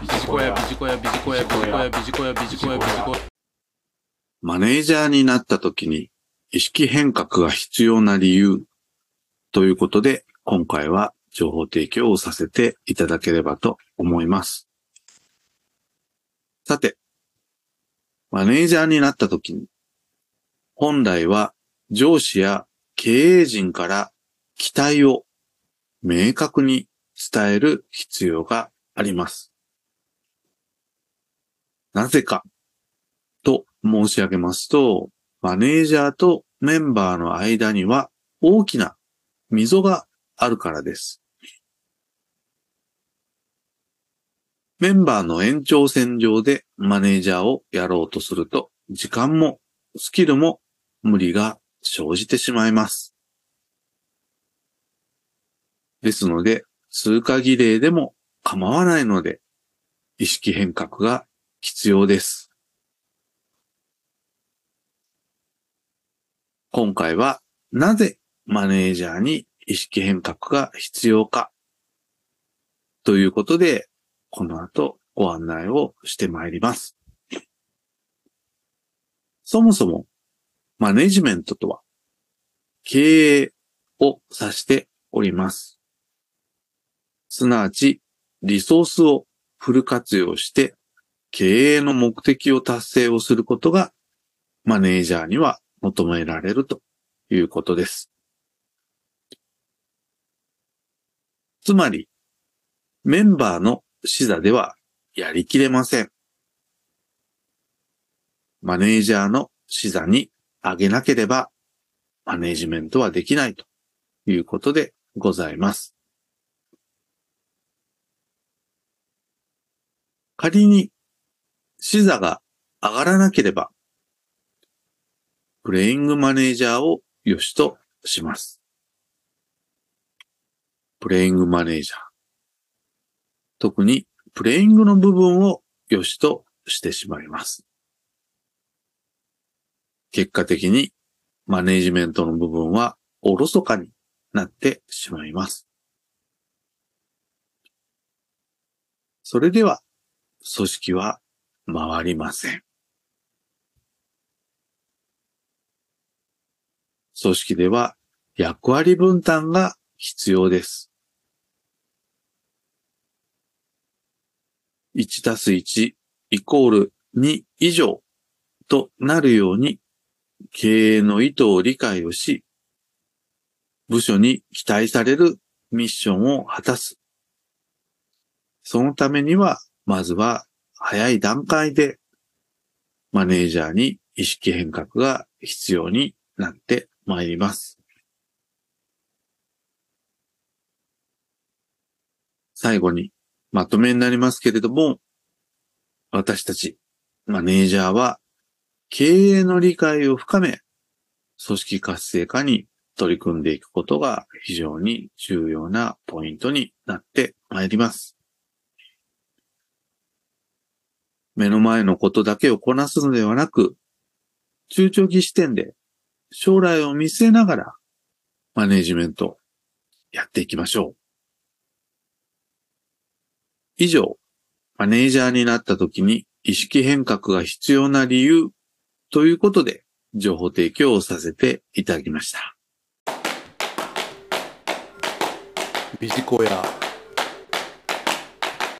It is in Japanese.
ビジコヤ、ビジコヤ、ビジコヤ、ビジコヤ、ビジコヤ、ビジコヤ、ビジコヤ。マネージャーになった時に意識変革が必要な理由ということで、今回は情報提供をさせていただければと思います。さて、マネージャーになった時に、本来は上司や経営陣から期待を明確に伝える必要があります。なぜかと申し上げますと、マネージャーとメンバーの間には大きな溝があるからです。メンバーの延長線上でマネージャーをやろうとすると、時間もスキルも無理が生じてしまいます。ですので、通過儀礼でも構わないので、意識変革が必要です。今回はなぜマネージャーに意識変革が必要かということで、この後ご案内をしてまいります。そもそもマネジメントとは経営を指しております。すなわちリソースをフル活用して経営の目的を達成をすることがマネージャーには求められるということです。つまり、メンバーの視座ではやりきれません。マネージャーの視座に上げなければ、マネージメントはできないということでございます。仮に視座が上がらなければ、プレイングマネージャーを良しとします。プレイングマネージャー。特にプレイングの部分を良しとしてしまいます。結果的にマネージメントの部分はおろそかになってしまいます。それでは組織は回りません。組織では役割分担が必要です。1たす1イコール2以上となるように経営の意図を理解をし、部署に期待されるミッションを果たす。そのためには、まずは早い段階でマネージャーに意識変革が必要になってまいります。最後にまとめになりますけれども、私たちマネージャーは経営の理解を深め、組織活性化に取り組んでいくことが非常に重要なポイントになってまいります。目の前のことだけをこなすのではなく、中長期視点で将来を見据えながらマネジメントやっていきましょう。以上、マネージャーになった時に意識変革が必要な理由ということで情報提供をさせていただきました。ビジコヤ、